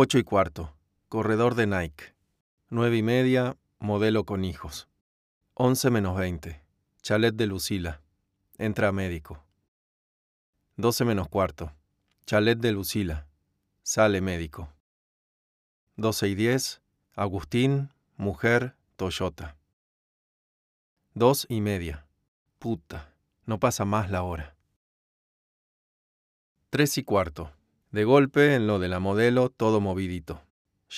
8 y cuarto. Corredor de Nike. 9 y media. Modelo con hijos. 11 menos 20. Chalet de Lucila. Entra médico. 12 menos cuarto. Chalet de Lucila. Sale médico. 12 y 10. Agustín, mujer, Toyota. 2 y media. Puta, no pasa más la hora. 3 y cuarto. De golpe, en lo de la modelo, todo movidito.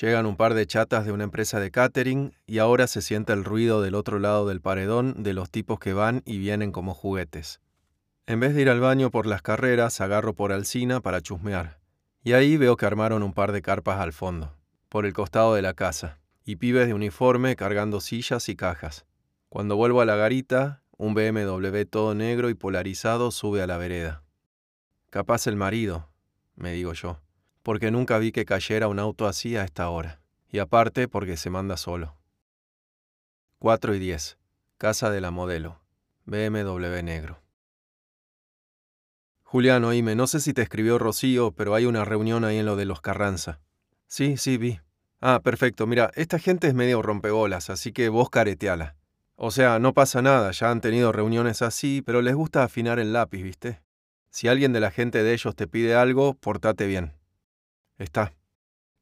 Llegan un par de chatas de una empresa de catering y ahora se siente el ruido del otro lado del paredón de los tipos que van y vienen como juguetes. En vez de ir al baño por las carreras, agarro por Alcina para chusmear. Y ahí veo que armaron un par de carpas al fondo, por el costado de la casa, y pibes de uniforme cargando sillas y cajas. Cuando vuelvo a la garita, un BMW todo negro y polarizado sube a la vereda. Capaz el marido, me digo yo, porque nunca vi que cayera un auto así a esta hora, y aparte porque se manda solo. 4 y 10. Casa de la modelo. BMW negro. Julián, oíme, no sé si te escribió Rocío, pero hay una reunión ahí en lo de los Carranza. Sí, sí, vi. Ah, perfecto. Mira, esta gente es medio rompebolas, así que vos careteala. O sea, no pasa nada, ya han tenido reuniones así, pero les gusta afinar el lápiz, ¿viste? Si alguien de la gente de ellos te pide algo, portate bien. Está.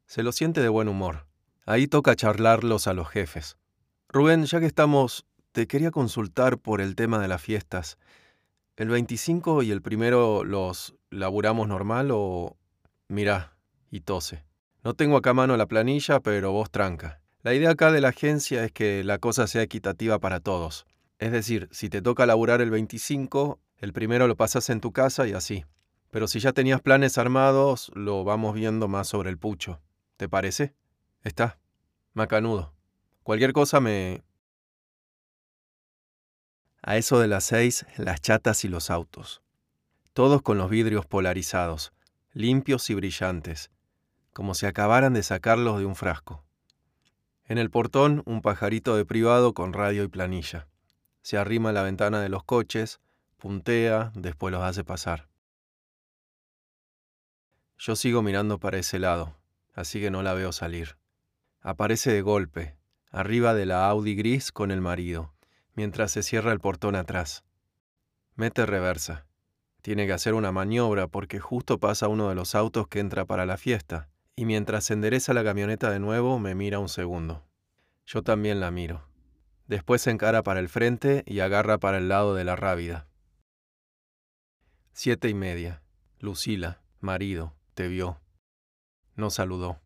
Se lo siente de buen humor. Ahí toca charlarlos a los jefes. Rubén, ya que estamos, te quería consultar por el tema de las fiestas. ¿El 25 y el primero los laburamos normal o...? Mirá, y tose. No tengo acá mano la planilla, pero vos tranca. La idea acá de la agencia es que la cosa sea equitativa para todos. Es decir, si te toca laburar el 25, el primero lo pasas en tu casa y así. Pero si ya tenías planes armados, lo vamos viendo más sobre el pucho. ¿Te parece? Está. Macanudo. Cualquier cosa me... A eso de las seis, las chatas y los autos. Todos con los vidrios polarizados, limpios y brillantes, como si acabaran de sacarlos de un frasco. En el portón, un pajarito de privado con radio y planilla. Se arrima a la ventana de los coches, puntea, después los hace pasar. Yo sigo mirando para ese lado, así que no la veo salir. Aparece de golpe, arriba de la Audi gris con el marido, mientras se cierra el portón atrás. Mete reversa. Tiene que hacer una maniobra porque justo pasa uno de los autos que entra para la fiesta, y mientras endereza la camioneta de nuevo me mira un segundo. Yo también la miro. Después se encara para el frente y agarra para el lado de la rábida. Siete y media. Lucila, marido, te vio. No saludó.